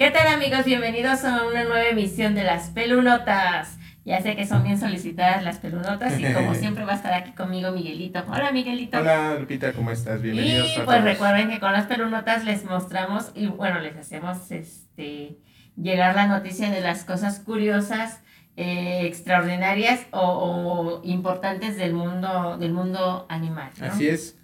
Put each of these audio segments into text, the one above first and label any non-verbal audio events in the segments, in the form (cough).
¿Qué tal amigos? Bienvenidos a una nueva emisión de las pelunotas. Ya sé que son bien solicitadas las pelunotas y como (laughs) siempre va a estar aquí conmigo Miguelito. Hola Miguelito. Hola Lupita, ¿cómo estás? Bienvenidos. Y pues recuerden que con las pelunotas les mostramos y bueno, les hacemos este llegar la noticia de las cosas curiosas, eh, extraordinarias o, importantes del mundo, del mundo animal. Así es.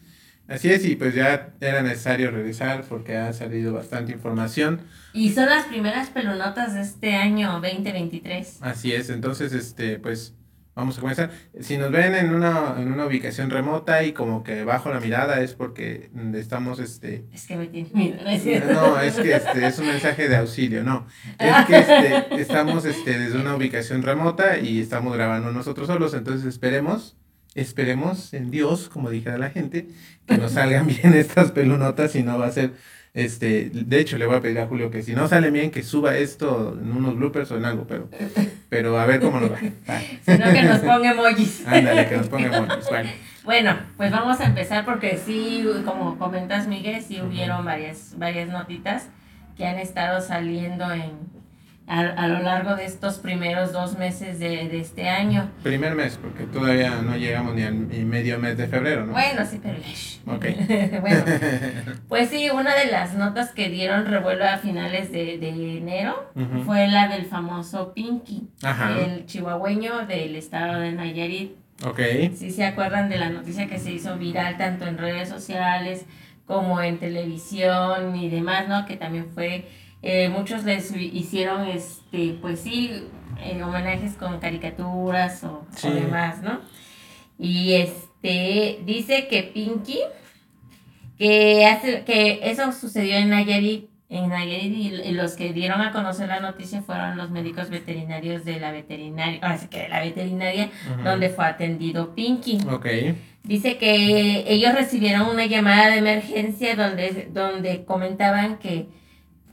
Así es, y pues ya era necesario revisar porque ha salido bastante información. Y son las primeras pelunotas de este año 2023. Así es, entonces, este, pues vamos a comenzar. Si nos ven en una, en una ubicación remota y como que bajo la mirada es porque estamos, este... Es que me tiene miedo, ¿no es No, es que este, es un mensaje de auxilio, no. (laughs) Es que este, estamos este, desde una ubicación remota y estamos grabando nosotros solos, entonces esperemos esperemos en Dios, como dijera la gente, que nos salgan (laughs) bien estas pelunotas y no va a ser, este, de hecho le voy a pedir a Julio que si no sale bien que suba esto en unos bloopers o en algo, pero, pero a ver cómo nos va. (laughs) Sino que nos ponga emojis. (laughs) Ándale, que nos ponga emojis, bueno. Bueno, pues vamos a empezar porque sí, como comentas Miguel, sí hubieron varias, varias notitas que han estado saliendo en, a, a, lo largo de estos primeros dos meses de, de, este año. Primer mes, porque todavía no llegamos ni al medio mes de febrero, ¿no? Bueno, sí, pero... Ok. (laughs) bueno, (laughs) pues sí, una de las notas que dieron revuelo a finales de, de enero fue la del famoso Pinky, el chihuahueño del estado de Nayarit. Ok. Sí se acuerdan de la noticia que se hizo viral tanto en redes sociales como en televisión y demás, ¿no? Que también fue eh, muchos les hicieron, este, pues sí, eh, homenajes con caricaturas o, demás, ¿no? Y este, dice que Pinky, que, hace, que eso sucedió en Nayarit, en Nayarit y, los que dieron a conocer la noticia fueron los médicos veterinarios de la veterinaria, así que de la veterinaria donde fue atendido Pinky. Dice que ellos recibieron una llamada de emergencia donde, donde comentaban que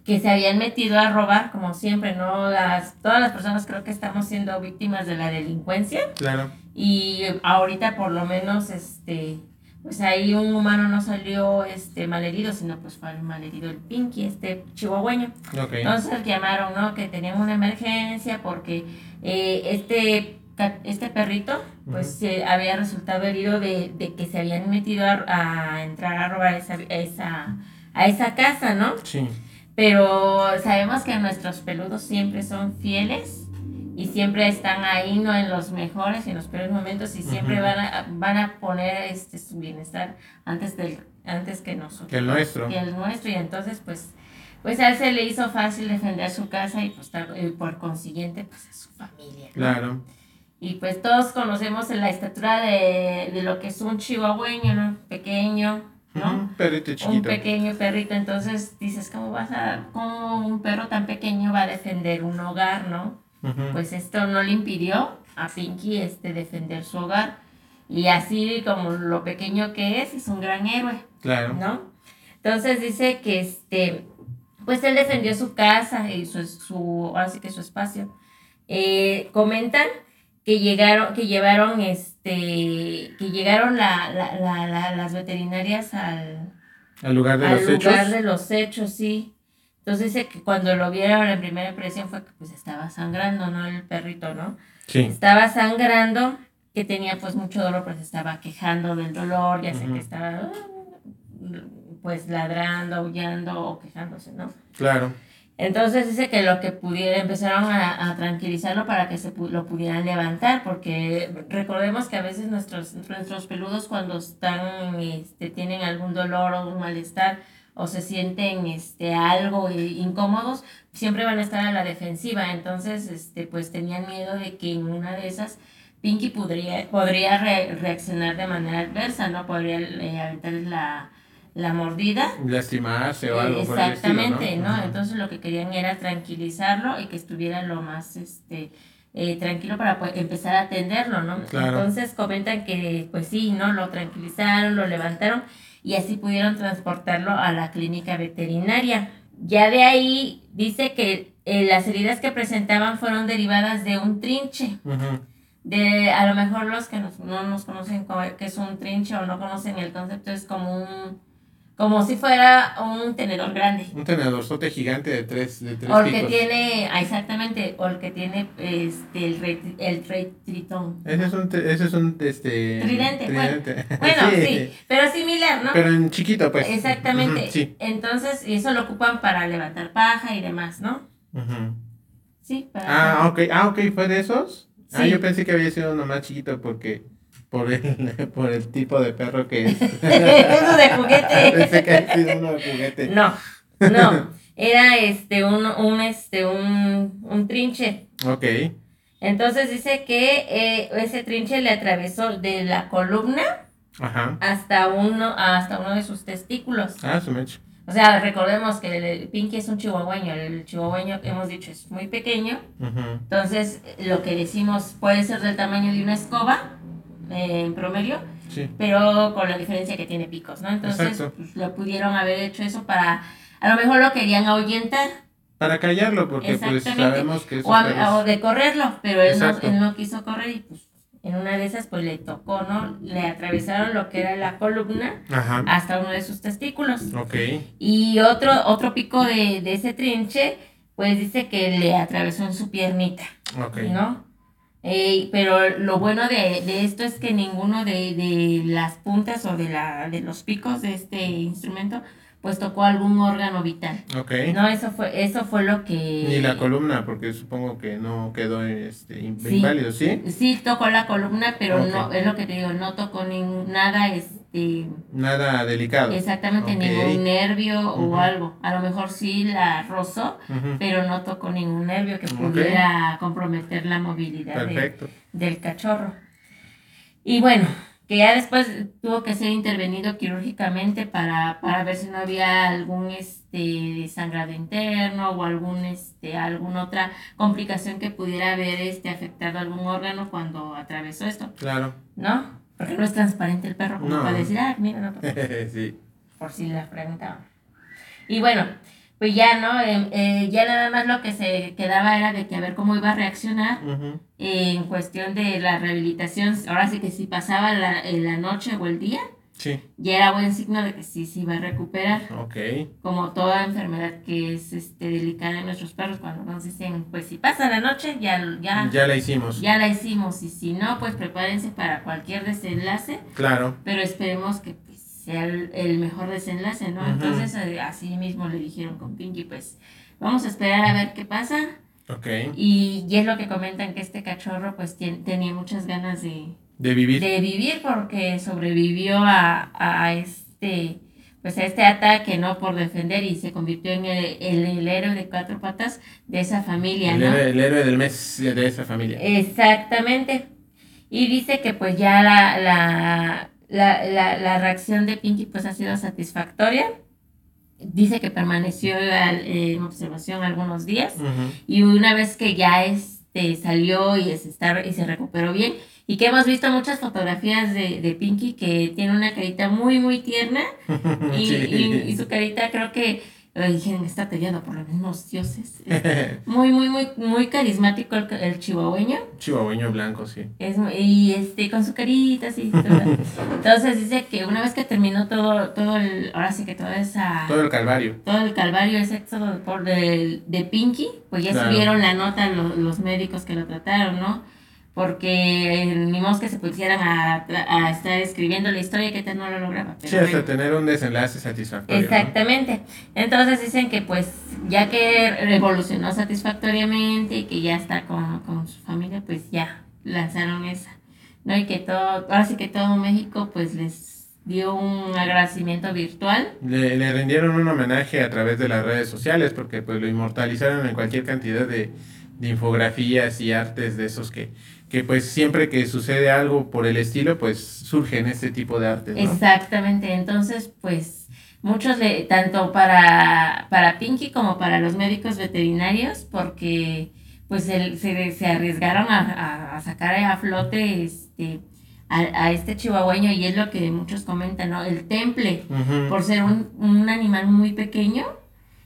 que se habían metido a robar, como siempre, ¿no? Las, todas las personas creo que estamos siendo víctimas de la delincuencia. Claro. Y ahorita por lo menos, este, pues ahí un humano no salió este malherido, sino pues fue malherido el Pinky, este chihuahueño. Okay. Entonces llamaron, ¿no? Que tenían una emergencia porque eh, este este perrito pues había resultado herido de, de, que se habían metido a, a entrar a robar esa, esa, a esa casa, ¿no? Sí. Pero sabemos que nuestros peludos siempre son fieles y siempre están ahí, no en los mejores y en los peores momentos y siempre van, a, van a poner este, su bienestar antes, del, antes que nosotros. Que el nuestro. Que el nuestro y entonces pues, pues a él se le hizo fácil defender su casa y pues por consiguiente pues a su familia. Claro. Y pues todos conocemos la estatura de, de lo que es un chihuahueño, ¿no? Pequeño, ¿no? Un perrito chiquito. Un pequeño perrito, entonces dices, ¿cómo vas a, cómo un perro tan pequeño va a defender un hogar, no? Pues esto no le impidió a Pinky este defender su hogar. Y así como lo pequeño que es, es un gran héroe. Claro. ¿No? Entonces dice que este, pues él defendió su casa y su, su así que su espacio. Eh, comentan que llegaron, que llevaron este, que llegaron la, la, la, las veterinarias al, al lugar de los hechos. de los hechos, sí. Entonces dice que cuando lo vieron en primera impresión fue que pues estaba sangrando, ¿no? El perrito, ¿no? Sí. Estaba sangrando, que tenía pues mucho dolor, pues estaba quejando del dolor, ya sé que estaba pues ladrando, aullando o quejándose, ¿no? Claro. Entonces dice que lo que pudiera, empezaron a, tranquilizarlo para que se lo pudieran levantar, porque recordemos que a veces nuestros, nuestros peludos cuando están, este, tienen algún dolor o un malestar o se sienten este, algo incómodos, siempre van a estar a la defensiva. Entonces, este, pues tenían miedo de que en una de esas Pinky podría, podría reaccionar de manera adversa, ¿no? Podría eh, la la mordida. Lastimarse o algo Exactamente, ¿no? Entonces lo que querían era tranquilizarlo y que estuviera lo más este eh, tranquilo para empezar a atenderlo, ¿no? Entonces comentan que pues sí, ¿no? Lo tranquilizaron, lo levantaron y así pudieron transportarlo a la clínica veterinaria. Ya de ahí dice que eh, las heridas que presentaban fueron derivadas de un trinche. De, a lo mejor los que no nos conocen qué es un trinche o no conocen el concepto, es como un como si fuera un tenedor grande. Un tenedor sote gigante de tres, de tres O el que tiene, ah, exactamente, o el que tiene este, el rey, el rey tritón. Ese es un, ese es un este, Tridente, bueno. tridente. (laughs) Bueno, sí, pero similar, ¿no? Pero en chiquito, pues. Exactamente. Ujú, sí. Entonces, eso lo ocupan para levantar paja y demás, ¿no? Ujú. Sí, para... Ah, ok. Ah, ok, ¿fue de esos? Ah, Sí. yo pensé que había sido uno más chiquito porque por el, (laughs) por el tipo de perro que es. (laughs) Eso de juguete. (laughs) que sido uno de juguete. No, no. Era este un, un este un, un trinche. Ok. Entonces dice que eh, ese trinche le atravesó de la columna Ajá. hasta uno, hasta uno de sus testículos. Ah, su mecha. O sea, recordemos que el Pinky es un chihuahueño. El chihuahueño, hemos dicho, es muy pequeño. Entonces, lo que decimos puede ser del tamaño de una escoba eh, en promedio, Sí. pero con la diferencia que tiene picos, ¿no? Entonces, pues, lo pudieron haber hecho eso para, a lo mejor lo querían ahuyentar Para callarlo, porque pues sabemos que esos o, a- o de correrlo, pero él no, él no quiso correr y pues en una de esas pues le tocó, ¿no? Le atravesaron lo que era la columna Ajá. hasta uno de sus testículos. Ok. Y otro, otro pico de, de ese trinche, pues dice que le atravesó en su piernita. Ok. ¿no? Eh, pero lo bueno de, de esto es que ninguno de, de las puntas o de, la, de los picos de este instrumento pues tocó algún órgano vital. Ok. No, eso fue, eso fue lo que... Ni la columna, porque supongo que no quedó este, in- Sí. inválido, ¿sí? Sí tocó la columna, pero no, es lo que te digo, no tocó ningún, nada, este, Nada delicado. exactamente ningún nervio o algo. A lo mejor sí la rozó, pero no tocó ningún nervio que pudiera comprometer la movilidad de, del cachorro. Y bueno, que ya después tuvo que ser intervenido quirúrgicamente para, para ver si no había algún este sangrado interno o algún este alguna otra complicación que pudiera haber este afectado algún órgano cuando atravesó esto, Claro. ¿no? Porque no es transparente el perro como No. para decir, ah, mira, no, (laughs) sí. por si la preguntaban. Y bueno, pues ya, ¿no? Eh, eh, ya nada más lo que se quedaba era de que a ver cómo iba a reaccionar Ujú. en cuestión de la rehabilitación, ahora sí que si pasaba la, eh, la noche o el día, Sí. ya era buen signo de que sí se iba a recuperar, Ok. como toda enfermedad que es este, delicada en nuestros perros, cuando nos dicen, pues si pasa la noche, ya, ya, ya. Ya la hicimos. la hicimos, y si no, pues prepárense para cualquier desenlace, Claro. pero esperemos que pues, sea el, el mejor desenlace, ¿no? Ujú. Entonces, eh, así mismo le dijeron con Pinky, pues vamos a esperar a ver qué pasa. Ok. Y, y es lo que comentan que este cachorro pues tien- tenía muchas ganas de, De vivir. de vivir porque sobrevivió a, a este pues a este ataque no por defender y se convirtió en el, el- el héroe de cuatro patas de esa familia, el, ¿no? héroe, el héroe del mes de esa familia. Exactamente. Y dice que pues ya la, la, la, la, la reacción de Pinky pues ha sido satisfactoria. Dice que permaneció en observación algunos días. Y una vez que ya este salió y se, está, y se recuperó bien, y que hemos visto muchas fotografías de, de Pinky que tiene una carita muy, muy tierna, (laughs) y, Sí. y- y su carita creo que eh, dije, está tallado por los mismos dioses. Es muy, muy, muy, muy carismático el, el chihuahueño. Chihuahueño blanco, sí. Es, y este, con su carita toda. (laughs) Entonces dice que una vez que terminó todo, todo el, ahora sí que toda esa Todo el calvario. todo el calvario ese éxodo por de, de Pinky, pues ya Claro. subieron la nota lo- los médicos que lo trataron, ¿no? Porque ni modo que se pusieran a, a estar escribiendo la historia que tal no lo lograba. pero Sí, hasta bueno. tener un desenlace satisfactorio. ¿no? Exactamente. Entonces dicen que pues ya que revolucionó satisfactoriamente y que ya está con, con su familia, pues ya lanzaron esa. ¿No? Y que todo, ahora sí que todo México pues les dio un agradecimiento virtual. Le, le rindieron un homenaje a través de las redes sociales porque pues lo inmortalizaron en cualquier cantidad de, de infografías y artes de esos que, que pues siempre que sucede algo por el estilo pues surgen este tipo de artes, ¿no? Exactamente, entonces pues muchos le, tanto para, para Pinky como para los médicos veterinarios, porque pues el- se, se arriesgaron a, a- a sacar a flote este, a, a este chihuahueño y es lo que muchos comentan, ¿no? El temple, por ser un, un animal muy pequeño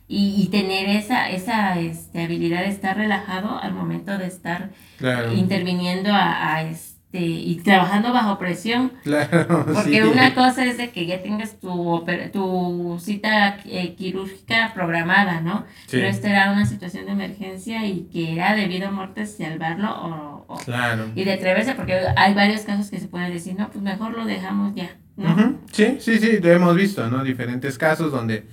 y, y tener esa, esa este, habilidad de estar relajado al momento de estar Claro. interviniendo a, a, este, y trabajando bajo presión. Claro, (laughs) Porque una cosa es de que ya tengas tu, tu cita eh, quirúrgica programada, ¿no? Pero esta era una situación de emergencia y que era debido a muerte salvarlo o, o claro. y de atreverse, porque hay varios casos que se pueden decir, no, pues mejor lo dejamos ya, ¿no? Sí, sí, sí, lo hemos visto, ¿no? Diferentes casos donde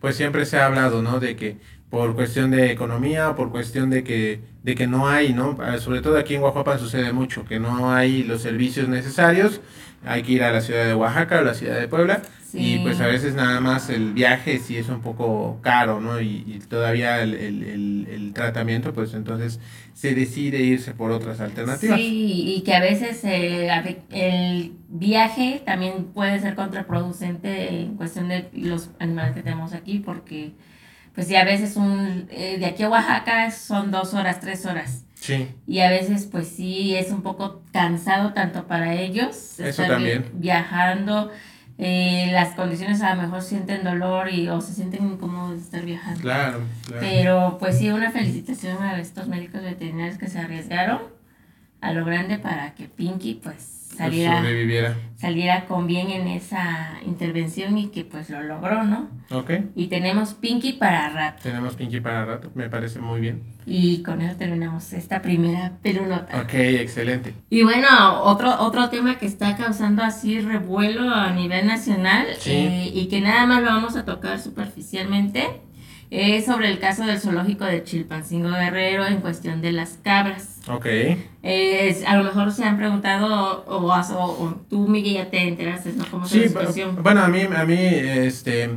pues siempre se ha hablado, ¿no? De que por cuestión de economía, por cuestión de que, de que no hay, ¿no? Ah, sobre todo aquí en Oaxaca sucede mucho, que no hay los servicios necesarios, hay que ir a la ciudad de Oaxaca o la ciudad de Puebla, y pues a veces nada más el viaje sí es un poco caro, ¿no? Y, todavía el, el, el, tratamiento, pues entonces se decide irse por otras alternativas. Sí, y que a veces eh, el viaje también puede ser contraproducente en cuestión de los animales que tenemos aquí, porque pues sí, a veces un, eh, de aquí a Oaxaca son dos horas, tres horas. Sí. Y a veces pues sí es un poco cansado tanto para ellos. Eso también. Viajando. Eh, las condiciones a lo mejor sienten dolor y o se sienten incómodos de estar viajando. Claro, claro. Pero pues sí, una felicitación a estos médicos veterinarios que se arriesgaron a lo grande para que Pinky pues saliera, saliera con bien en esa intervención y que pues lo logró, ¿no? Ok. Y tenemos Pinky para rato. Tenemos Pinky para rato, me parece muy bien. Y con eso terminamos esta primera pelota. Ok, excelente. Y bueno, otro, otro tema que está causando así revuelo a nivel nacional eh, y que nada más lo vamos a tocar superficialmente es sobre el caso del zoológico de Chilpancingo Guerrero en cuestión de las cabras. Ok. Es, a lo mejor se han preguntado, o, o, tú, Miguel, ya te enteraste, ¿no? ¿Cómo sí, la situación? Bueno, a mí, a mí, este,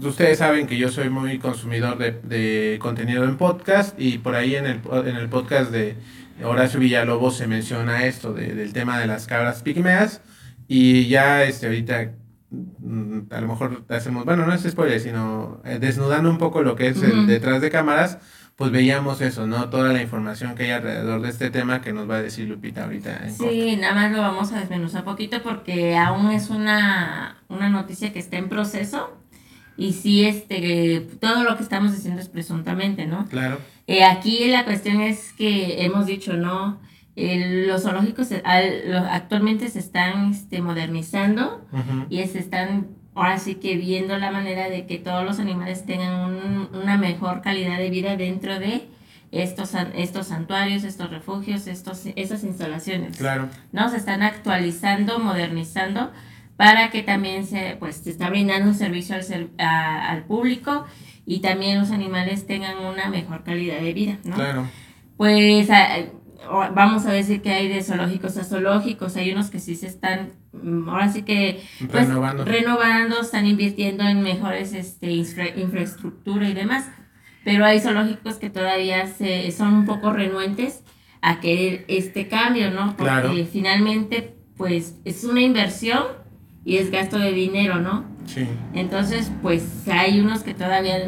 ustedes saben que yo soy muy consumidor de, de contenido en podcast y por ahí en el, en el podcast de Horacio Villalobos se menciona esto de, del tema de las cabras pigmeas y ya este, ahorita Mm, a lo mejor hacemos, bueno, no es spoiler, sino eh, desnudando un poco lo que es el detrás de cámaras, pues veíamos eso, ¿no? Toda la información que hay alrededor de este tema que nos va a decir Lupita ahorita. sí, nada más lo vamos a desmenuzar poquito porque aún es una, una noticia que está en proceso y sí, este, todo lo que estamos diciendo es presuntamente, ¿no? Claro. Eh, aquí la cuestión es que hemos dicho, ¿no? los zoológicos actualmente se están este, modernizando y se están ahora sí que viendo la manera de que todos los animales tengan una mejor calidad de vida dentro de estos, estos santuarios, estos refugios, estos, estas instalaciones. Claro. ¿no? Se están actualizando, modernizando para que también se, pues, se está brindando un servicio al, al público y también los animales tengan una mejor calidad de vida, ¿no? Claro. Pues vamos a decir que hay de zoológicos a zoológicos, hay unos que sí se están, mm, ahora sí que pues, renovando. renovando, están invirtiendo en mejores este, infraestructura y demás, pero hay zoológicos que todavía se, son un poco renuentes a querer este cambio, ¿no? Porque finalmente, pues, es una inversión y es gasto de dinero, ¿no? Sí. Entonces, pues, hay unos que todavía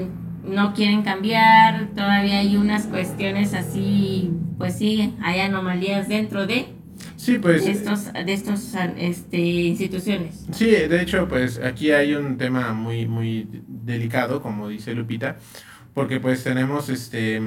no quieren cambiar, todavía hay unas cuestiones así, pues sí, hay anomalías dentro de sí, pues, estos, de estos este, instituciones. Sí, de hecho, pues aquí hay un tema muy, muy delicado, como dice Lupita, porque pues tenemos este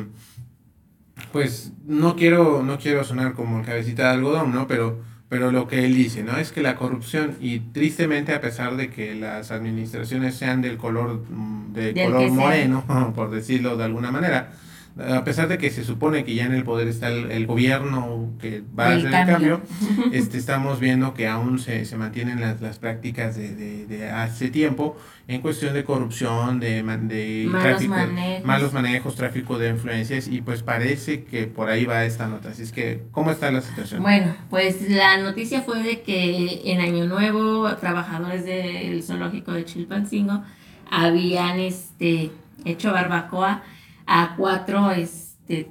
pues no quiero, no quiero sonar como el cabecita de algodón, ¿no? Pero pero lo que él dice, ¿no? Es que la corrupción, y tristemente a pesar de que las administraciones sean del color, mm, de color moreno, (laughs) por decirlo de alguna manera, a pesar de que se supone que ya en el poder está el, gobierno que va a hacer el cambio, (laughs) este, estamos viendo que aún se, se mantienen las, las prácticas de, de, de, hace tiempo en cuestión de corrupción, de, de malos, tráfico, manejos. malos manejos, tráfico de influencias y pues parece que por ahí va esta nota. Así es que, ¿cómo está la situación? Bueno, pues la noticia fue de que en Año Nuevo trabajadores del zoológico de Chilpancingo habían este, hecho barbacoa a cuatro, este,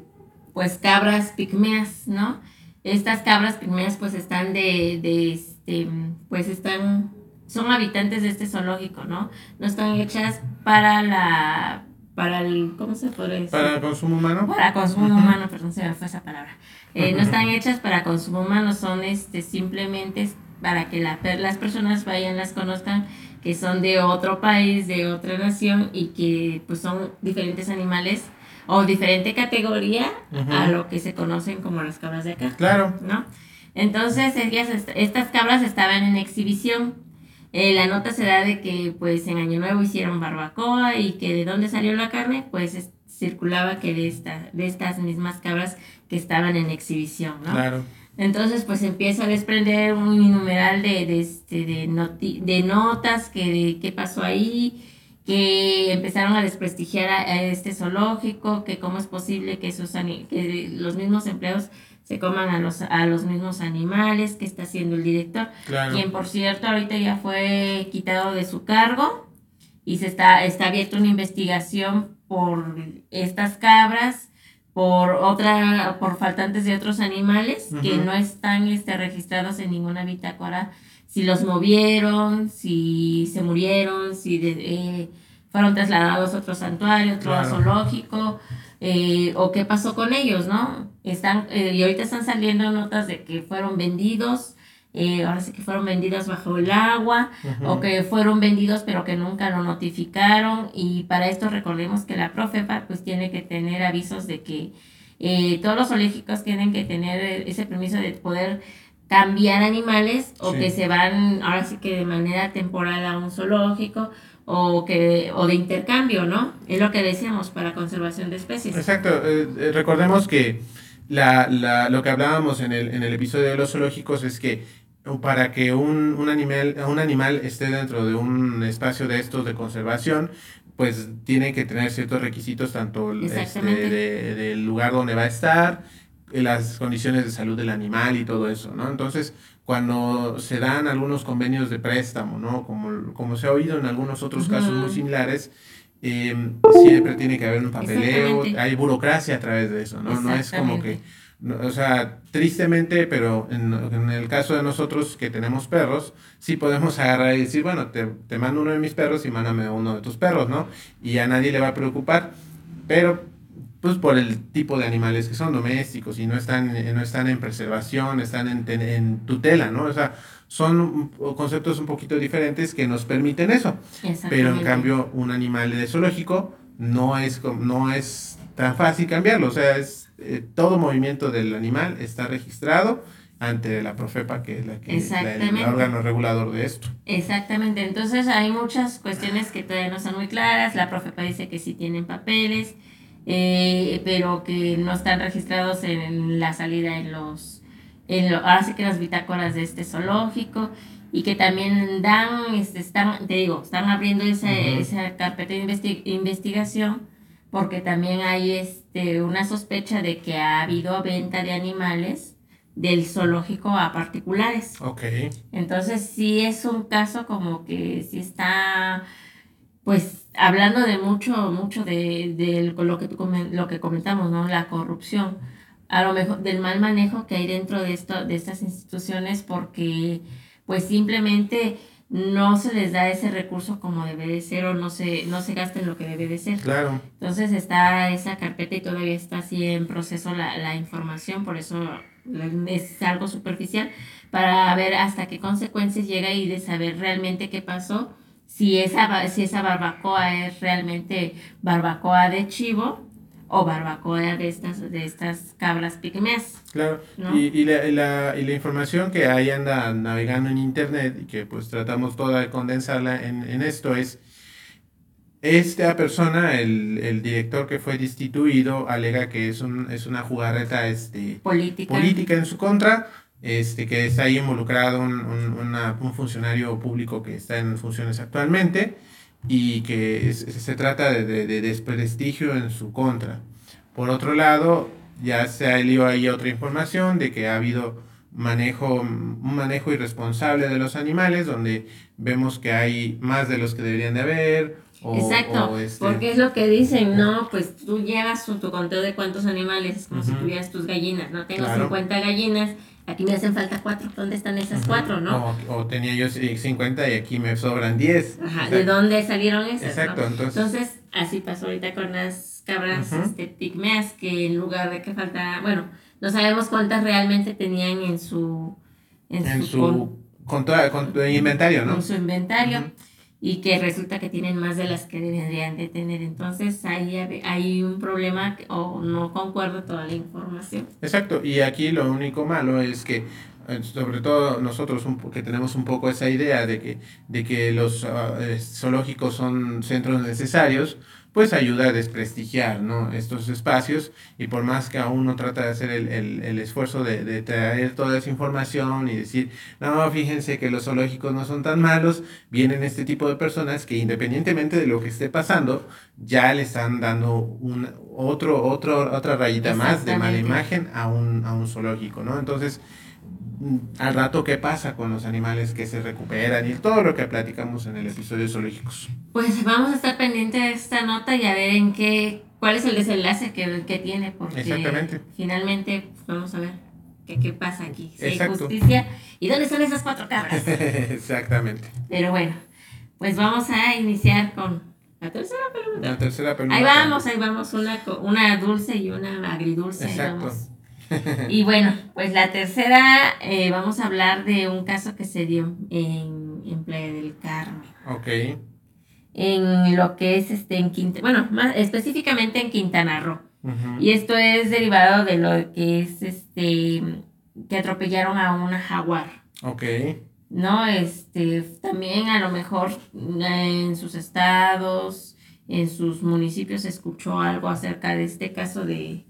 pues cabras pigmeas, ¿no? Estas cabras pigmeas pues están de, de este, pues están, son habitantes de este zoológico, ¿no? No están hechas para la, para el, ¿cómo se puede decir? Para el consumo humano. Para consumo humano, perdón, se me fue esa palabra. Eh, no están hechas para consumo humano, son este, simplemente para que la, las personas vayan, las conozcan que son de otro país, de otra nación y que pues son diferentes animales o diferente categoría a lo que se conocen como las cabras de acá. Claro. ¿No? Entonces, ellas, estas cabras estaban en exhibición. Eh, la nota se da de que pues en Año Nuevo hicieron barbacoa y que de dónde salió la carne, pues circulaba que de, esta, de estas mismas cabras que estaban en exhibición, ¿no? Claro. Entonces, pues empieza a desprender un numeral de, de, este, de, de notas, que de qué pasó ahí, que empezaron a desprestigiar a, este zoológico, que cómo es posible que, esos, que los mismos empleados se coman a los, a los mismos animales, que está haciendo el director, quien por cierto ahorita ya fue quitado de su cargo y se está, está abierta una investigación por estas cabras, por otra, por faltantes de otros animales que no están este, registrados en ninguna bitácora, si los movieron, si se murieron, si eh, fueron trasladados a otro santuario, otro zoológico, eh, o qué pasó con ellos, ¿no? Están, eh, y ahorita están saliendo notas de que fueron vendidos, eh, ahora sí que fueron vendidos bajo el agua, o que fueron vendidos pero que nunca lo notificaron, y para esto recordemos que la Profepa pues tiene que tener avisos de que todos los zoológicos tienen que tener ese permiso de poder cambiar animales o que se van ahora sí que de manera temporal a un zoológico o, que, o de intercambio, ¿no? Es lo que decíamos para conservación de especies. Exacto. Eh, eh, recordemos que la, la, lo que hablábamos en el, en el episodio de los zoológicos es que para que un, un, animal, un animal esté dentro de un espacio de estos de conservación, pues tiene que tener ciertos requisitos, tanto este, de, del lugar donde va a estar, las condiciones de salud del animal y todo eso, ¿no? Entonces, cuando se dan algunos convenios de préstamo, ¿no? Como, como se ha oído en algunos otros casos muy similares, em, siempre tiene que haber un papeleo, hay burocracia a través de eso, ¿no? No es como que, o sea, tristemente, pero en, en, el caso de nosotros que tenemos perros, sí podemos (laughs) agarrar y decir, bueno, te, te mando uno de mis perros y mándame uno de tus perros, ¿no? Y a nadie le va a preocupar, pero pues por el tipo de animales que son domésticos y no están, no están en preservación, están en, en tutela, ¿no? O sea, son conceptos un poquito diferentes que nos permiten eso. Pero en cambio, un animal de zoológico no es, no es tan fácil cambiarlo. O sea, es, eh, todo movimiento del animal está registrado ante la Profepa, que es la que el órgano regulador de esto. Exactamente. Entonces hay muchas cuestiones que todavía no son muy claras. La Profepa dice que sí tienen papeles eh, pero que no están registrados en la salida en los, en lo, ahora sí que las bitácoras de este zoológico y que también dan, este, están, te digo, están abriendo esa, esa carpeta de investigación porque también hay este, una sospecha de que ha habido venta de animales del zoológico a particulares. Ok. Entonces sí es un caso como que sí está pues hablando de mucho, mucho de, de lo, que lo que comentamos, ¿no? La corrupción, a lo mejor del mal manejo que hay dentro de, esto, de estas instituciones porque pues simplemente no se les da ese recurso como debe de ser o no se, no se gasta en lo que debe de ser. Claro. Entonces está esa carpeta y todavía está así en proceso la, la información, por eso es algo superficial, para ver hasta qué consecuencias llega y de saber realmente qué pasó si esa, si esa barbacoa es realmente barbacoa de chivo o barbacoa de estas, de estas cabras pigmeas. Claro, y, y, la, la, y la información que ahí anda navegando en internet y que pues tratamos toda de condensarla en, en esto es, esta persona, el, el, director que fue destituido, alega que es, un, es una jugarreta este, política. política en su contra, este, que está ahí involucrado un, un, funcionario público que está en funciones actualmente y que se trata de, de, desprestigio en su contra. Por otro lado, ya se ha leído ahí otra información de que ha habido manejo, un manejo irresponsable de los animales, donde vemos que hay más de los que deberían de haber. Exacto, este porque es lo que dicen, ¿no? Pues tú llevas tu, conteo de cuántos animales, como si tuvieras tus gallinas, ¿no? Tengo 50 gallinas aquí me hacen falta cuatro, ¿dónde están esas cuatro, no? O, tenía yo 50 y aquí me sobran 10. Ajá, ¿de dónde salieron esas? Exacto, entonces... entonces... así pasó ahorita con las cabras este, pigmeas, que en lugar de que faltara, bueno, no sabemos cuántas realmente tenían en su... En, su, con, con, inventario, ¿no? Con su inventario y que resulta que tienen más de las que deberían de tener. Entonces ahí hay un problema o no concuerda toda la información. Exacto, y aquí lo único malo es que eh, sobre todo nosotros que tenemos un poco esa idea de que, de que los ah, zoológicos son centros necesarios, pues ayuda a desprestigiar ¿no? estos espacios y por más que aún no trata de hacer el, el, el esfuerzo de, de, traer toda esa información y decir, no, fíjense que los zoológicos no son tan malos, vienen este tipo de personas que independientemente de lo que esté pasando, ya le están dando un, otro, otro, otra rayita más de mala imagen a un, a un zoológico, ¿no? Entonces, al rato qué pasa con los animales que se recuperan y todo lo que platicamos en el episodio de zoológicos. Pues vamos a estar pendientes de esta nota y a ver en qué, cuál es el desenlace que, que tiene, porque Exactamente. finalmente pues, vamos a ver qué, qué pasa aquí, si hay justicia y dónde están esas cuatro cabras. (laughs) Exactamente. Pero bueno, pues vamos a iniciar con la tercera pregunta. La tercera pregunta. Ahí vamos, ahí vamos, una, una dulce y una agridulce. Exacto. (laughs) y bueno, pues la tercera, eh, vamos a hablar de un caso que se dio en, en Playa del Carmen. Ok. En lo que es este, en Quintana, bueno, más específicamente en Quintana Roo. Y esto es derivado de lo que es este, que atropellaron a una jaguar. Ok. ¿No? Este, también a lo mejor en sus estados, en sus municipios se escuchó algo acerca de este caso de,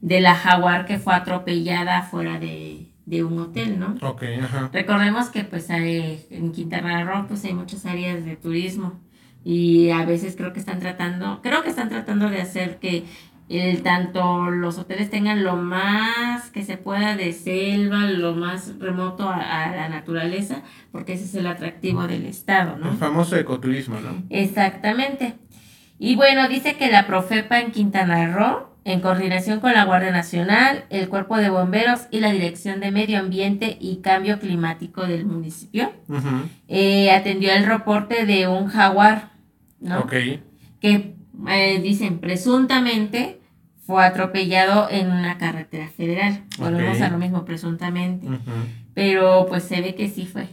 de la jaguar que fue atropellada fuera de, un hotel, ¿no? Ok, ajá. Recordemos que pues hay, en Quintana Roo pues hay muchas áreas de turismo y a veces creo que están tratando, creo que están tratando de hacer que el, tanto los hoteles tengan lo más que se pueda de selva, lo más remoto a, a, la naturaleza, porque ese es el atractivo del estado, ¿no? El famoso ecoturismo, ¿no? Exactamente. Y bueno, dice que la Profepa en Quintana Roo en coordinación con la Guardia Nacional, el Cuerpo de Bomberos y la Dirección de Medio Ambiente y Cambio Climático del municipio, eh, atendió el reporte de un jaguar, ¿no? Que eh, dicen presuntamente fue atropellado en una carretera federal. Volvemos a lo mismo, presuntamente. Pero pues se ve que sí fue.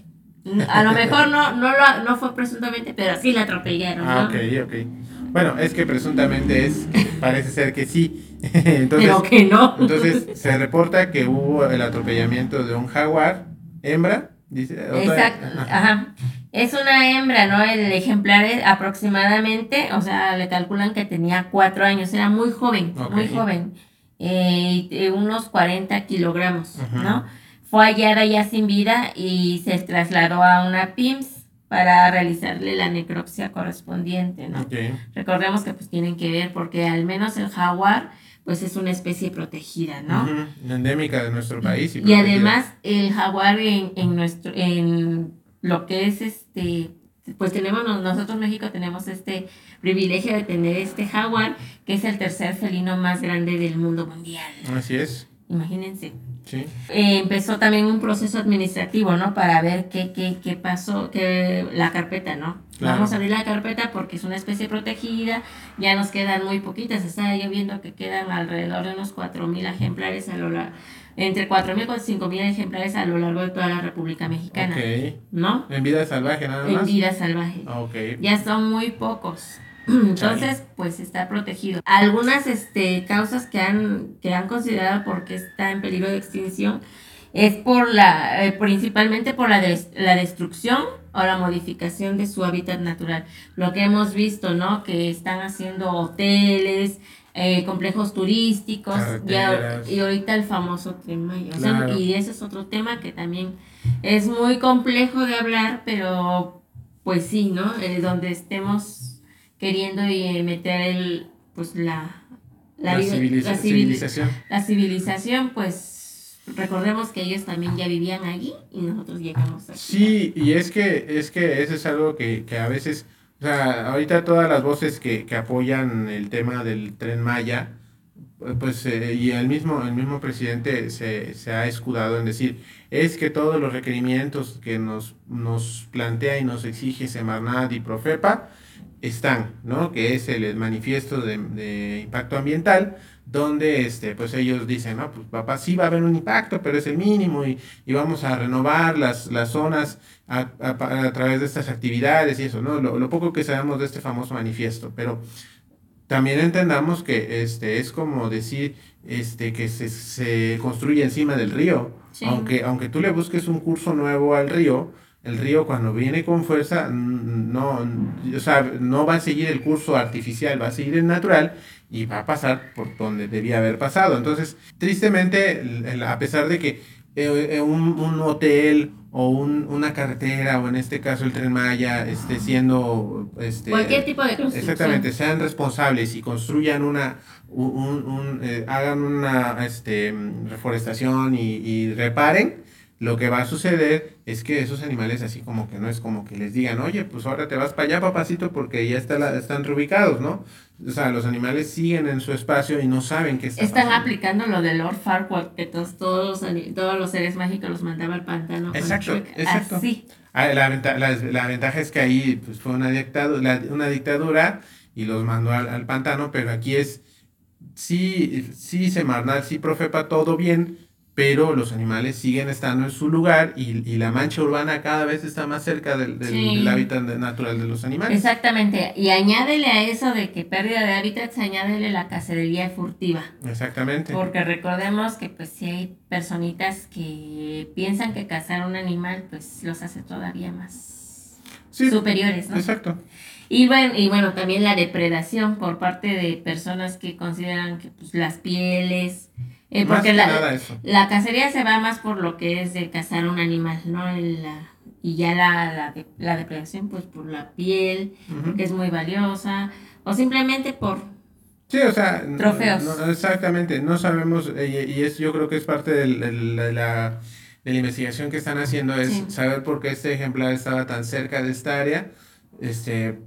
A lo mejor no, no, lo, no fue presuntamente, pero sí la atropellaron. Ah, ok, ok. Bueno, es que presuntamente es, parece ser que sí. (laughs) entonces, Pero que no. entonces se reporta que hubo el atropellamiento de un jaguar, hembra, dice. Exacto, ajá. Es una hembra, ¿no? El ejemplar es aproximadamente, o sea, le calculan que tenía cuatro años, era muy joven, muy joven, eh, unos 40 kilogramos, ¿no? Fue hallada ya sin vida y se trasladó a una PIMS para realizarle la necropsia correspondiente, ¿no? Recordemos que pues tienen que ver porque al menos el jaguar pues es una especie protegida, ¿no? Endémica de nuestro país. Y, además el jaguar en, en, nuestro, en lo que es este, pues tenemos, nosotros en México tenemos este privilegio de tener este jaguar, que es el tercer felino más grande del mundo mundial. Así es. Imagínense. Eh, empezó también un proceso administrativo, ¿no? Para ver qué, qué, qué pasó, que la carpeta, ¿no? Vamos a abrir la carpeta porque es una especie protegida, ya nos quedan muy poquitas, está yo viendo que quedan alrededor de unos 4.000 ejemplares a lo largo, entre 4.000 y 5.000 ejemplares a lo largo de toda la República Mexicana. ¿No? En vida salvaje nada más. En vida salvaje. Ah, ya son muy pocos. Entonces, pues está protegido. Algunas este, causas que han, que han considerado porque está en peligro de extinción es por la, eh, principalmente por la, la destrucción o la modificación de su hábitat natural. Lo que hemos visto, ¿no? Que están haciendo hoteles, eh, complejos turísticos y, ahorita el famoso Tren y ese es otro tema que también es muy complejo de hablar, pero pues sí, ¿no? Eh, donde estemos queriendo y meter el, pues la, la, civilización. La civilización, pues recordemos que ellos también ya vivían allí y nosotros llegamos aquí. Sí, y es que, es que eso es algo que, que a veces, o sea, ahorita todas las voces que, que apoyan el tema del tren Maya, pues eh, y el mismo el mismo presidente se, se, ha escudado en decir es que todos los requerimientos que nos, nos plantea y nos exige Semarnat y Profepa están, ¿no? Que es el manifiesto de, impacto ambiental, donde este, pues ellos dicen, no, pues papá, sí va a haber un impacto, pero es el mínimo y, vamos a renovar las, las zonas a, través de estas actividades y eso, ¿no? Lo, poco que sabemos de este famoso manifiesto, pero también entendamos que este es como decir este que se, se construye encima del río. Aunque, aunque tú le busques un curso nuevo al río, el río cuando viene con fuerza no, o sea, no va a seguir el curso artificial, va a seguir el natural y va a pasar por donde debía haber pasado. Entonces, tristemente, a pesar de que eh, eh, un, un, hotel o un, una carretera o en este caso el tren Maya esté siendo este cualquier tipo de construcción exactamente sean responsables y construyan una un, un, eh, hagan una este reforestación y, y reparen lo que va a suceder es que esos animales así como que no es como que les digan, oye, pues ahora te vas para allá, papacito, porque ya está la, están reubicados, ¿no? O sea, los animales siguen en su espacio y no saben qué está Están aplicando lo de Lord Farquaad, que todos, todos, todos los seres mágicos los mandaba al pantano. Exacto, exacto. Ah, la, la, ventaja es que ahí pues, fue una dictadura, una dictadura y los mandó al, al, pantano, pero aquí es, sí, sí, Semarnat, sí, Profepa, todo bien, pero los animales siguen estando en su lugar y, y la mancha urbana cada vez está más cerca del, del, hábitat natural de los animales. Exactamente, y añádele a eso de que pérdida de hábitats, añádele la cacería furtiva. Exactamente. Porque recordemos que pues si hay personitas que piensan que cazar un animal pues los hace todavía más superiores, ¿no? Exacto. Y bueno, y bueno, también la depredación por parte de personas que consideran que pues, las pieles, eh, porque la, la cacería se va más por lo que es de cazar un animal, ¿no? La, y ya la, la, la, depredación, pues por la piel, que es muy valiosa, o simplemente por sí, o sea, trofeos. exactamente, no sabemos, y, es, yo creo que es parte de, la, de la investigación que están haciendo, es saber por qué este ejemplar estaba tan cerca de esta área, este,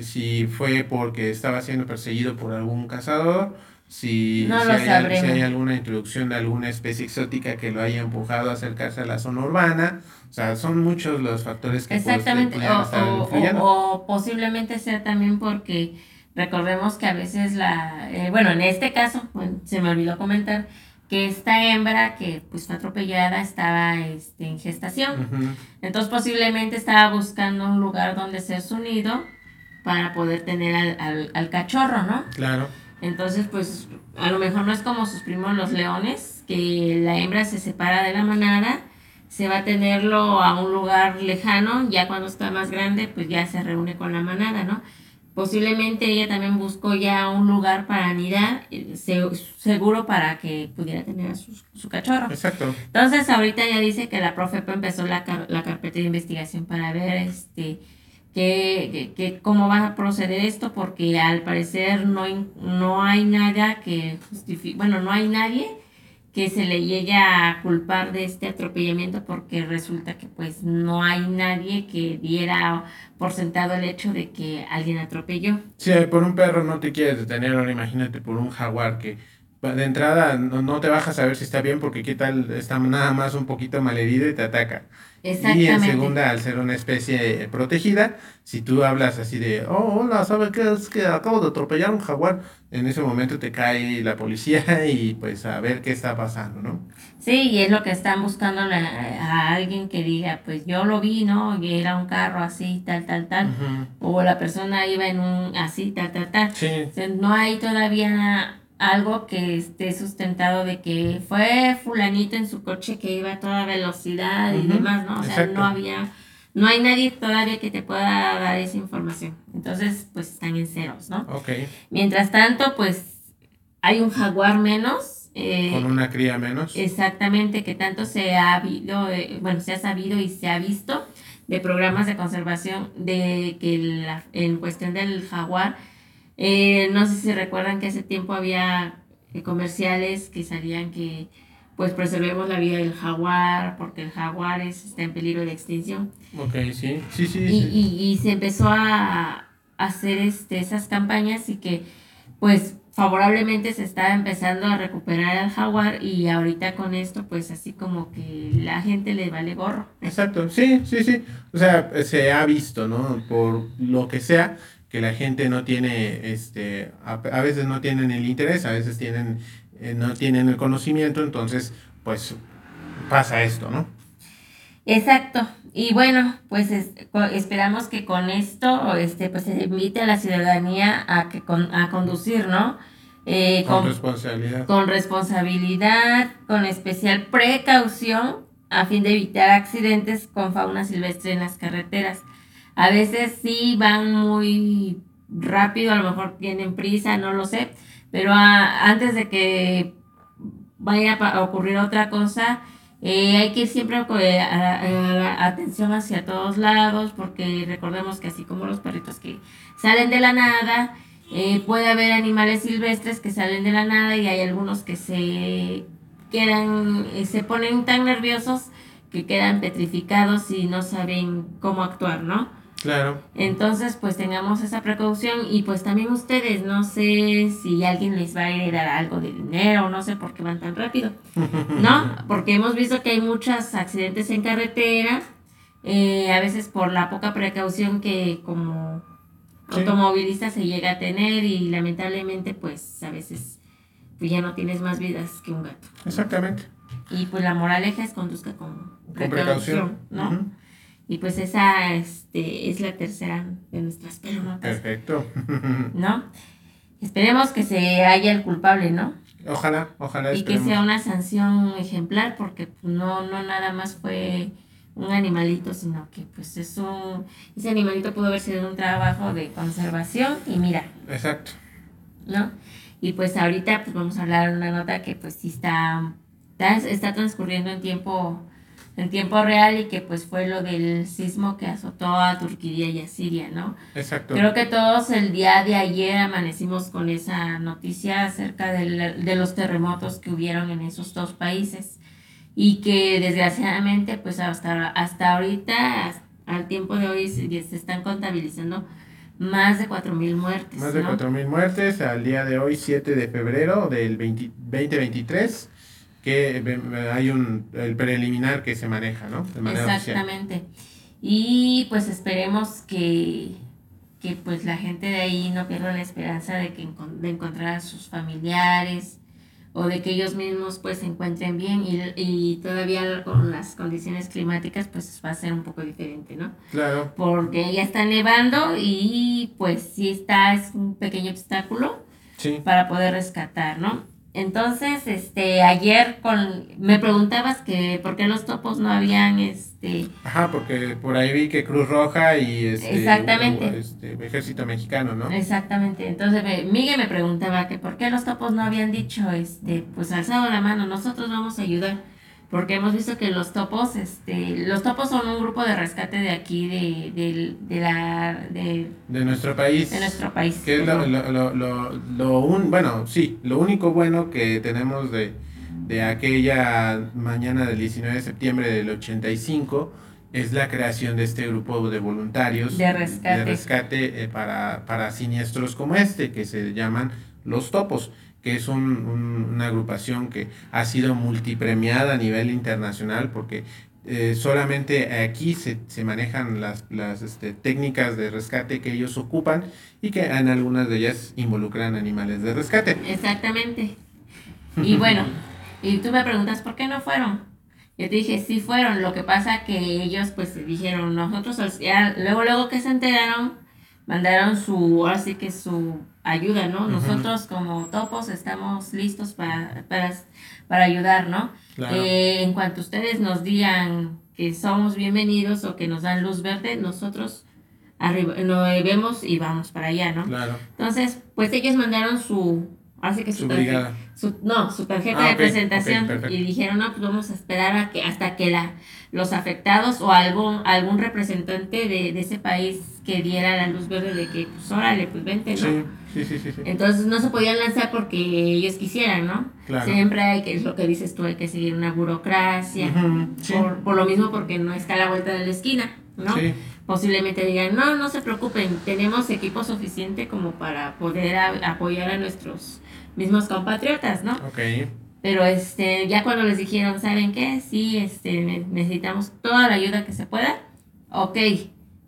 si fue porque estaba siendo perseguido por algún cazador, si, no si, hay, si, hay, alguna introducción de alguna especie exótica que lo haya empujado a acercarse a la zona urbana. O sea, son muchos los factores que Exactamente, o, o, posiblemente sea también porque recordemos que a veces la, eh, bueno, en este caso, se me olvidó comentar, que esta hembra que pues fue atropellada estaba este, en gestación. Entonces posiblemente estaba buscando un lugar donde ser su nido para poder tener al, al, al cachorro, ¿no? Claro. Entonces, pues a lo mejor no es como sus primos los leones, que la hembra se separa de la manada, se va a tenerlo a un lugar lejano, ya cuando está más grande, pues ya se reúne con la manada, ¿no? Posiblemente ella también buscó ya un lugar para anidar, eh, seguro para que pudiera tener a su, su cachorro. Exacto. Entonces, ahorita ya dice que la profe empezó la, la carpeta de investigación para ver este que, que, cómo va a proceder esto, porque al parecer no no hay nada que justifique, bueno, no hay nadie que se le llegue a culpar de este atropellamiento porque resulta que pues no hay nadie que diera por sentado el hecho de que alguien atropelló. Sí, por un perro no te quieres detener, ahora imagínate por un jaguar que de entrada no, no te bajas a ver si está bien porque qué tal está nada más un poquito malherido y te ataca. Y en segunda, al ser una especie protegida, si tú hablas así de, oh, hola, ¿sabe qué? Es que acabo de atropellar un jaguar, en ese momento te cae la policía (laughs) y pues a ver qué está pasando, ¿no? Sí, y es lo que están buscando a alguien que diga, pues yo lo vi, ¿no? Y era un carro así, tal, tal, tal. O la persona iba en un así, tal, tal, tal. Sí. no hay todavía algo que esté sustentado de que fue fulanito en su coche que iba a toda velocidad y demás, ¿no? O sea, no había, no hay nadie todavía que te pueda dar esa información. Entonces, pues están en ceros, ¿no? Ok. Mientras tanto, pues hay un jaguar menos. Eh, Con una cría menos. Exactamente, que tanto se ha habido, eh, bueno, se ha sabido y se ha visto de programas de conservación de que la, en cuestión del jaguar eh, no sé si recuerdan que hace tiempo había eh, comerciales que salían que pues preservemos la vida del jaguar porque el jaguar está en peligro de extinción. Ok, sí, sí, sí. Y, se empezó a, hacer este, esas campañas y que pues favorablemente se está empezando a recuperar al jaguar y ahorita con esto pues así como que la gente le vale gorro. Exacto, sí, sí, sí. O sea, se ha visto, ¿no? Por lo que sea, que la gente no tiene, este, a, veces no tienen el interés, a veces tienen, eh, no tienen el conocimiento, entonces, pues pasa esto, ¿no? Exacto. Y bueno, pues esperamos que con esto este, pues, se invite a la ciudadanía a, que con, a conducir, ¿no? Eh, con, responsabilidad. Con responsabilidad, con especial precaución a fin de evitar accidentes con fauna silvestre en las carreteras. A veces sí van muy rápido, a lo mejor tienen prisa, no lo sé, pero antes de que vaya a ocurrir otra cosa, eh, hay que ir siempre a, atención hacia todos lados, porque recordemos que así como los perritos que salen de la nada, eh, puede haber animales silvestres que salen de la nada y hay algunos que se quedan, eh, se ponen tan nerviosos que quedan petrificados y no saben cómo actuar, ¿no? Claro. Entonces, pues tengamos esa precaución y pues también ustedes, no sé si alguien les va a heredar algo de dinero, no sé por qué van tan rápido, (laughs) ¿no? Porque hemos visto que hay muchos accidentes en carretera, eh, a veces por la poca precaución que como automovilista se llega a tener y lamentablemente pues a veces pues, ya no tienes más vidas que un gato. Exactamente. Y pues la moraleja es conduzca con, precaución, ¿no? Y pues esa este, es la tercera de nuestras preguntas. Perfecto. (laughs) ¿No? Esperemos que se haya el culpable, ¿no? Ojalá, ojalá. Y que sea una sanción ejemplar, porque pues, no, no nada más fue un animalito, sino que pues es un, ese animalito pudo haber sido un trabajo de conservación y mira. Exacto. ¿No? Y pues ahorita pues vamos a hablar de una nota que pues sí está, está, está transcurriendo en tiempo en tiempo real y que pues fue lo del sismo que azotó a Turquía y a Siria, ¿no? Exacto. Creo que todos el día de ayer amanecimos con esa noticia acerca de los terremotos que hubieron en esos dos países y que desgraciadamente pues hasta, hasta ahorita, al tiempo de hoy, se, están contabilizando más de 4.000 muertes. Más de 4.000 muertes al día de hoy, 7 de febrero del 2023 que hay un el preliminar que se maneja, ¿no? Exactamente. Y pues esperemos que, que pues la gente de ahí no pierda la esperanza de que de encontrar a sus familiares o de que ellos mismos pues se encuentren bien y, y todavía con las condiciones climáticas pues va a ser un poco diferente, ¿no? Claro. Porque ya está nevando y pues sí está, es un pequeño obstáculo sí. para poder rescatar, ¿no? Entonces, este, ayer con, me preguntabas que por qué los topos no habían, este... Ajá, porque por ahí vi que Cruz Roja y este, Exactamente. este Ejército Mexicano, ¿no? Exactamente. Entonces, Miguel me preguntaba que por qué los topos no habían dicho, este, pues alzado la mano, nosotros vamos a ayudar porque hemos visto que los topos, este, los topos son un grupo de rescate de aquí, de, de, de la, de, de nuestro país. De nuestro país. Que es lo, lo, lo, lo, un, bueno, sí, lo único bueno que tenemos de, de aquella mañana del 19 de septiembre del 85 es la creación de este grupo de voluntarios de rescate, de rescate eh, para, para siniestros como este, que se llaman los topos que es un, una agrupación que ha sido multipremiada a nivel internacional porque eh, solamente aquí se, se manejan las, las este, técnicas de rescate que ellos ocupan y que en algunas de ellas involucran animales de rescate. Exactamente. Y bueno, y tú me preguntas, ¿por qué no fueron? Yo te dije, sí fueron, lo que pasa que ellos pues dijeron, nosotros, luego, luego que se enteraron, mandaron su, así que su ayuda, ¿no? Nosotros como topos estamos listos para, para, para ayudar, ¿no? Eh, en cuanto ustedes nos digan que somos bienvenidos o que nos dan luz verde, nosotros arriba, nos vemos y vamos para allá, ¿no? Claro. Entonces, pues ellos mandaron su, así que su, tarjeta, no, su tarjeta ah, de presentación y dijeron, no, pues vamos a esperar a que hasta que la los afectados o algún, algún representante de, de ese país que diera la luz verde de que, pues órale, pues vente, ¿no? Sí, sí, sí, sí. Entonces no se podían lanzar porque ellos quisieran, ¿no? Claro. Siempre hay que, es lo que dices tú, hay que seguir una burocracia, por, por, lo mismo porque no está a la vuelta de la esquina, ¿no? Sí. Posiblemente digan, no, no se preocupen, tenemos equipo suficiente como para poder apoyar a nuestros mismos compatriotas, ¿no? Ok. Pero este, ya cuando les dijeron, ¿saben qué? Sí, este, necesitamos toda la ayuda que se pueda. Ok,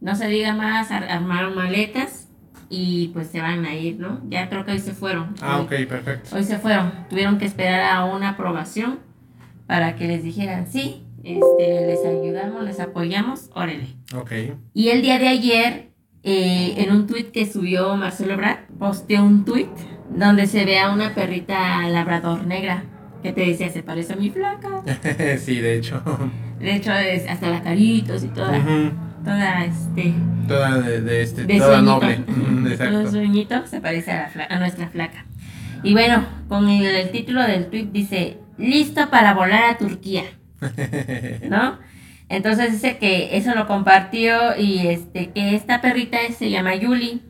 no se diga más, armaron maletas y pues se van a ir, ¿no? Ya creo que hoy se fueron. Ah, ok, perfecto. Hoy se fueron. Tuvieron que esperar a una aprobación para que les dijeran, sí, este, les ayudamos, les apoyamos, órale. Ok. Y el día de ayer, eh, en un tuit que subió Marcelo Brad, posteó un tuit donde se ve a una perrita labrador negra que te decía, se parece a mi flaca. (laughs) sí, de hecho. De hecho, es hasta las caritos y toda, toda este, Toda de, de este, de toda sueñito. noble. (laughs) Ujú, Todo Exacto. sueñito se parece a, la fla- a nuestra flaca. Y bueno, con el, el título del tweet dice, listo para volar a Turquía, (laughs) ¿no? Entonces dice que eso lo compartió y este que esta perrita se llama Yuli.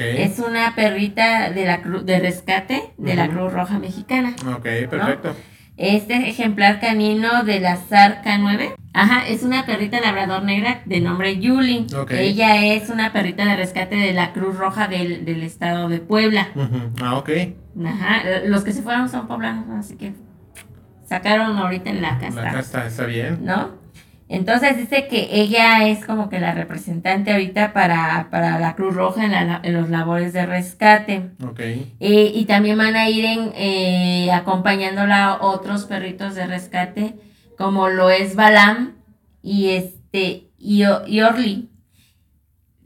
Es una perrita de la Cru- de rescate de la. Cruz Roja Mexicana. Ok, perfecto. Este ejemplar canino de la Zarca 9. Ajá, es una perrita labrador negra de nombre Yuli. Ok. Ella es una perrita de rescate de la Cruz Roja del, del estado de Puebla. Ujú. Ah, ok. Ajá, los que se fueron son poblanos, así que sacaron ahorita en la La casa, casta está bien. ¿no? Entonces dice que ella es como que la representante ahorita para, para la Cruz Roja en, la- en los labores de rescate. Ok. Eh, y también van a ir en, eh, acompañándola otros perritos de rescate, como lo es Balam y este y, y Orly.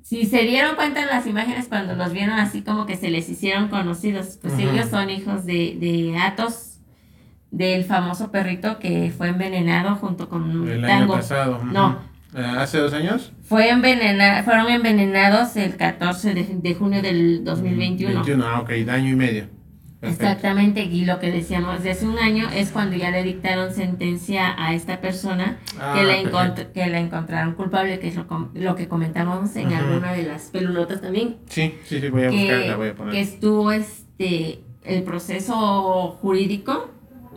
Si se dieron cuenta en las imágenes cuando los vieron así como que se les hicieron conocidos, pues ellos son hijos de, de Atos, del famoso perrito que fue envenenado junto con El año Tango. pasado. No. Eh, ¿Hace dos años? Fue envenena, fueron envenenados el 14 de, de junio del 2021. 21, ah, ok, año y medio. Perfecto. Exactamente, y lo que decíamos de hace un año es cuando ya le dictaron sentencia a esta persona Ah, que, la que la encontraron culpable, que es lo, com- lo que comentamos en alguna de las pelunotas también, Sí, sí, sí, voy a que, buscar, la voy a poner. que estuvo este el proceso jurídico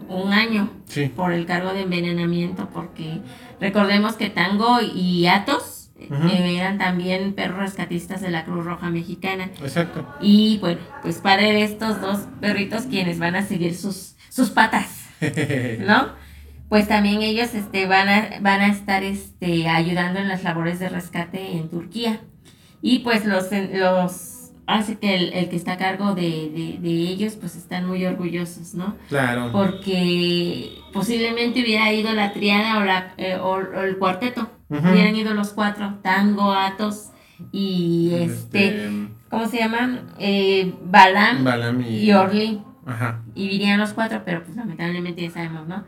un año Sí. por el cargo de envenenamiento, porque recordemos que Tango y Atos eh, eran también perros rescatistas de la Cruz Roja Mexicana. Exacto. Y bueno, pues padre de estos dos perritos quienes van a seguir sus, sus patas, (laughs) ¿no? Pues también ellos este, van, a, van a estar este, ayudando en las labores de rescate en Turquía. Y pues los, los hace que el, el que está a cargo de, de, de ellos pues están muy orgullosos, ¿no? claro. Porque posiblemente hubiera ido la triada o, la, eh, o- o el cuarteto. Hubieran ido los cuatro, Tango, Atos y este... ¿cómo se llaman? Eh, Balam Balam y, y Orly. Ajá. Y irían los cuatro, pero pues lamentablemente ya sabemos, ¿no?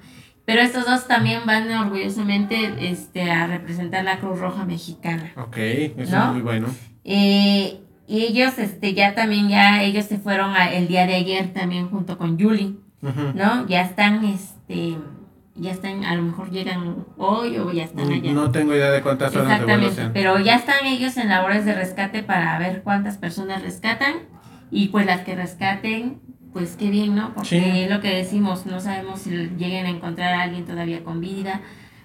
Pero estos dos también van orgullosamente este, a representar la Cruz Roja Mexicana. Ok, eso ¿No? es muy bueno. Eh, y ellos este, ya también, ya ellos se fueron a- el día de ayer también junto con Julie. ¿no? Ya están, este, ya están, a lo mejor llegan hoy o ya están allá. No tengo idea de cuántas horas Exactamente, pero ya están ellos en labores de rescate para ver cuántas personas rescatan y pues las que rescaten, pues qué bien, ¿no? Porque Sí. es lo que decimos, no sabemos si lleguen a encontrar a alguien todavía con vida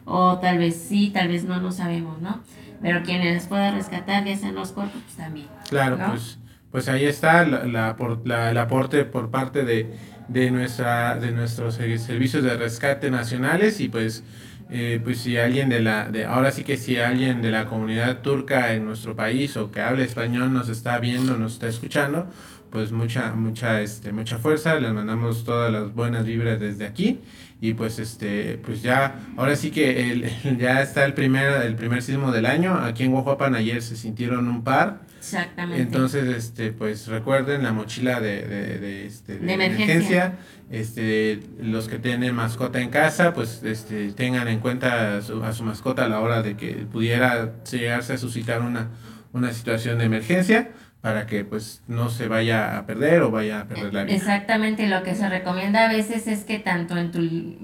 o tal vez sí, tal vez no, no sabemos, ¿no? Pero quienes pueda rescatar, ya sean los cuerpos, pues también. Claro, ¿no? pues, pues ahí está la, la, por- la- el aporte por parte de, de, nuestra, de nuestros eh, servicios de rescate nacionales y pues, eh, pues si alguien de la, de, ahora sí que si alguien de la comunidad turca en nuestro país o que hable español nos está viendo, nos está escuchando, pues mucha, mucha, este, mucha fuerza, les mandamos todas las buenas vibras desde aquí y pues este, pues ya, ahora sí que el, (laughs) ya está el primer, el primer sismo del año, aquí en Guajuapan ayer se sintieron un par, Exactamente. entonces, este, pues recuerden la mochila de, de, de, este, de De emergencia. emergencia. Este, los que tienen mascota en casa, pues este, tengan en cuenta a su, a su mascota a la hora de que pudiera llegarse a suscitar una, una situación de emergencia para que pues no se vaya a perder o vaya a perder la vida. Exactamente, lo que se recomienda a veces es que tanto en tu,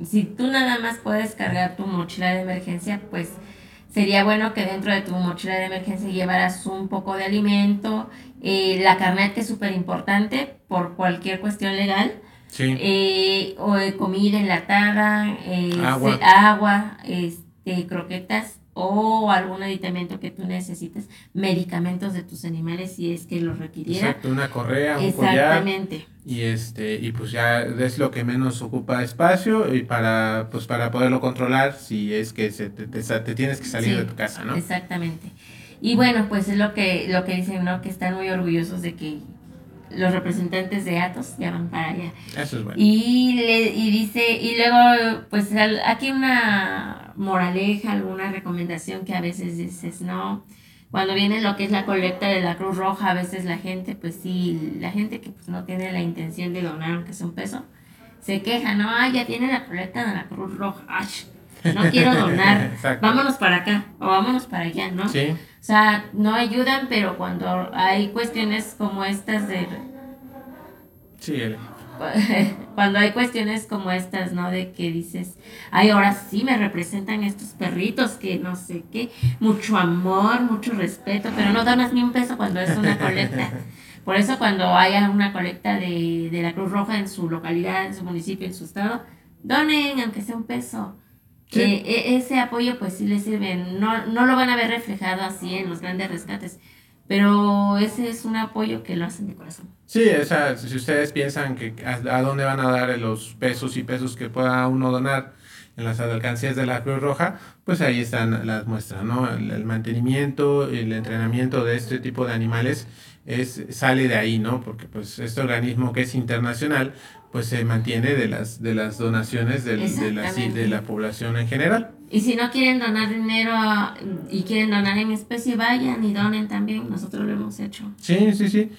si tú nada más puedes cargar tu mochila de emergencia, pues sería bueno que dentro de tu mochila de emergencia llevaras un poco de alimento, eh, la carnet que es súper importante por cualquier cuestión legal, Sí, eh, o de comida enlatada, eh, Agua. se- agua, este, croquetas o algún aditamento que tú necesites, medicamentos de tus animales si es que los requiriera. exacto, una correa, un collar. Exactamente. y este y pues ya es lo que menos ocupa espacio y para pues para poderlo controlar si es que se te, te tienes que salir Sí, de tu casa no Exactamente. Y bueno, pues es lo que, lo que dicen, ¿no? Que están muy orgullosos de que los representantes de Atos ya van para allá. eso es bueno Y, le, y dice, y luego, pues al- aquí una, moraleja, alguna recomendación que a veces dices, no. Cuando viene lo que es la colecta de la Cruz Roja, a veces la gente, pues sí, la gente que pues no tiene la intención de donar aunque sea un peso, se queja, ¿no? Ah, ya tiene la colecta de la Cruz Roja. Ay, no quiero (laughs) donar. vámonos para acá o vámonos para allá, ¿no? Sí. O sea, no ayudan, pero cuando hay cuestiones como estas de... Sí, (laughs) cuando hay cuestiones como estas, ¿no? De que dices, ay, ahora sí me representan estos perritos que no sé qué, mucho amor, mucho respeto, pero no donas ni un peso cuando es una colecta. (laughs) Por eso cuando haya una colecta de, de la Cruz Roja en su localidad, en su municipio, en su estado, donen aunque sea un peso. Eh, e, ese apoyo pues sí les sirve, no, no lo van a ver reflejado así en los grandes rescates, pero ese es un apoyo que lo hacen de corazón. Sí, esa, si ustedes piensan que a, dónde van a dar los pesos y pesos que pueda uno donar en las alcancías de la Cruz Roja, pues ahí están las muestras, ¿no? El, mantenimiento, el entrenamiento de este tipo de animales es, sale de ahí, ¿no? Porque pues este organismo que es internacional, pues se mantiene de las, de las donaciones de, la, de la población en general. Y si no quieren donar dinero y quieren donar en especie, vayan y donen también. Nosotros lo hemos hecho. Sí, sí, sí.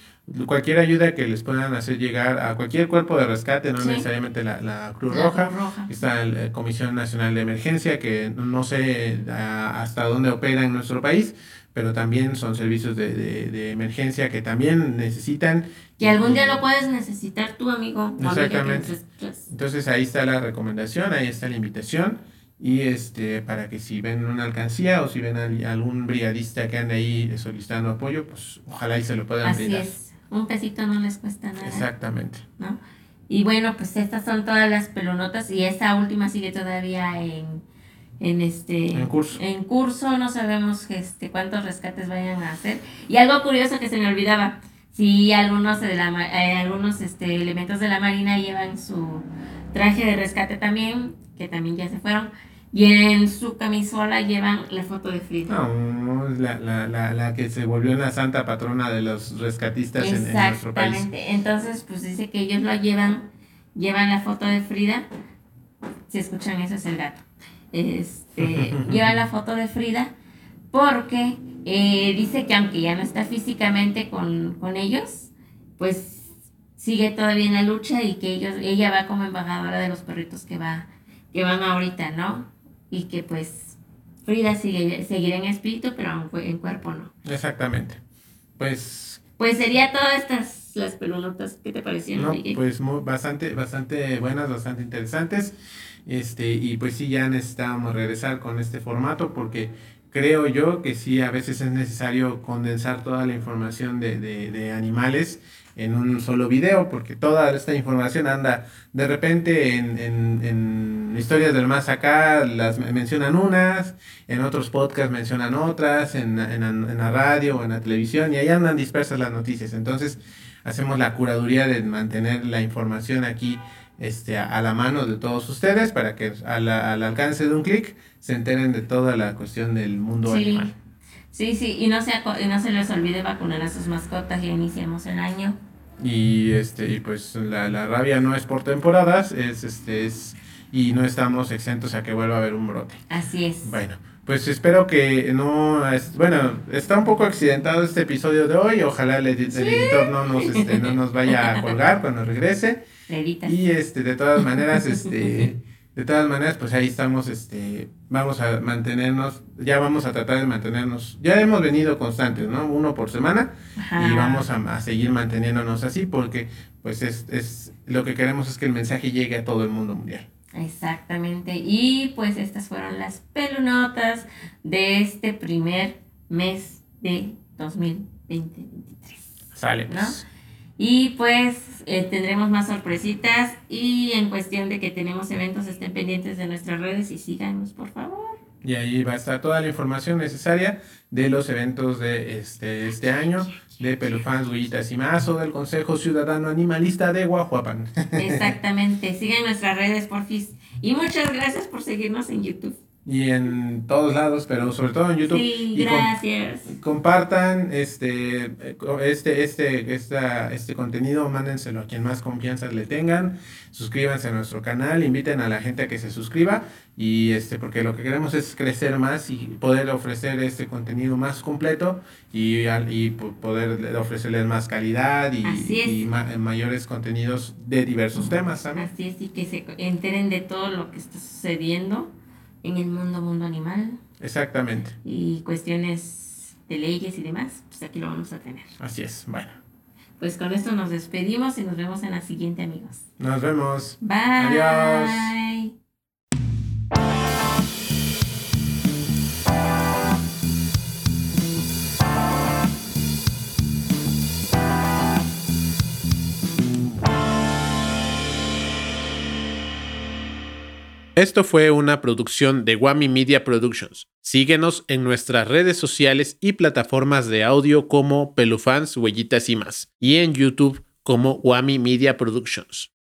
Cualquier ayuda que les puedan hacer llegar a cualquier cuerpo de rescate, no necesariamente la, Cruz, Roja. Está la Comisión Nacional de Emergencia, que no sé hasta dónde opera en nuestro país, pero también son servicios de, de, de emergencia que también necesitan. Que algún día lo puedes necesitar tu amigo. Exactamente. Entonces ahí está la recomendación, ahí está la invitación y este para que si ven una alcancía o si ven a algún brigadista que ande ahí solicitando apoyo, pues ojalá y se lo puedan Así es, un pesito no les cuesta nada. Exactamente. ¿no? Y bueno, pues estas son todas las pelonotas y esta última sigue todavía en, en este en curso. En curso, no sabemos este cuántos rescates vayan a hacer. Y algo curioso que se me olvidaba, si algunos de la eh, algunos este elementos de la marina llevan su traje de rescate también, que también ya se fueron. Y en su camisola llevan la foto de Frida. No, la, la, la, la que se volvió una santa patrona de los rescatistas en, nuestro país. Exactamente. Entonces, pues dice que ellos lo llevan, llevan la foto de Frida. Si escuchan eso es el gato. Este, (laughs) llevan la foto de Frida porque eh, dice que aunque ya no está físicamente con, con ellos, pues sigue todavía en la lucha y que ellos, ella va como embajadora de los perritos que va, que van ahorita, ¿no? Y que pues Frida sigue, seguirá en espíritu, pero en, cuerpo no. Exactamente. Pues. Pues sería todas estas las pelunotas que te parecieron. No, pues bastante, bastante buenas, bastante interesantes. Este, y pues sí, ya necesitábamos regresar con este formato porque creo yo que sí, a veces es necesario condensar toda la información de, de, de animales en un solo video, porque toda esta información anda de repente en, en, historias del más acá, las mencionan unas, en otros podcasts mencionan otras, en, en, la radio o en la televisión, y ahí andan dispersas las noticias. Entonces, hacemos la curaduría de mantener la información aquí este, a, la mano de todos ustedes para que al alcance de un clic se enteren de toda la cuestión del mundo animal. Sí, sí, y no, se, y no se les olvide vacunar a sus mascotas, ya iniciamos el año. Y este, y pues la, la rabia no es por temporadas, es este es y no estamos exentos a que vuelva a haber un brote. Así es. Bueno, pues espero que no es, bueno, está un poco accidentado este episodio de hoy, ojalá el, editor no nos este, no nos vaya a (laughs) colgar cuando regrese. Y este de todas maneras (laughs) este de todas maneras, pues ahí estamos, este, vamos a mantenernos, ya vamos a tratar de mantenernos, ya hemos venido constantes, ¿no? Uno por semana y vamos a, seguir manteniéndonos así porque, pues es, es, lo que queremos es que el mensaje llegue a todo el mundo mundial. Exactamente, y pues estas fueron las pelunotas de este primer mes de 2023. Sale. ¿no? Y pues eh, tendremos más sorpresitas y en cuestión de que tenemos eventos estén pendientes de nuestras redes y síganos por favor. Y ahí va a estar toda la información necesaria de los eventos de este, este año de Pelufans, Huillitas y más o del Consejo Ciudadano Animalista de Guajuapan. (laughs) Exactamente, sigan nuestras redes porfis. Y muchas gracias por seguirnos en YouTube. Y en todos lados, pero sobre todo en YouTube. Sí, Y com- gracias. compartan este, este, este, esta, este contenido, mándenselo a quien más confianza le tengan, suscríbanse a nuestro canal, inviten a la gente a que se suscriba y este, porque lo que queremos es crecer más y poder ofrecer este contenido más completo y, al- y po- poder ofrecerles más calidad y, y ma- mayores contenidos de diversos temas también. Así es, y que se enteren de todo lo que está sucediendo en el mundo, mundo animal Exactamente, y cuestiones de leyes y demás, pues aquí lo vamos a tener. así es. Bueno, Pues con esto nos despedimos y nos vemos en la siguiente, amigos. nos vemos. Bye. Adiós. Esto fue una producción de Wami Media Productions. Síguenos en nuestras redes sociales y plataformas de audio como Pelufans, Huellitas y más, y en YouTube como Wami Media Productions.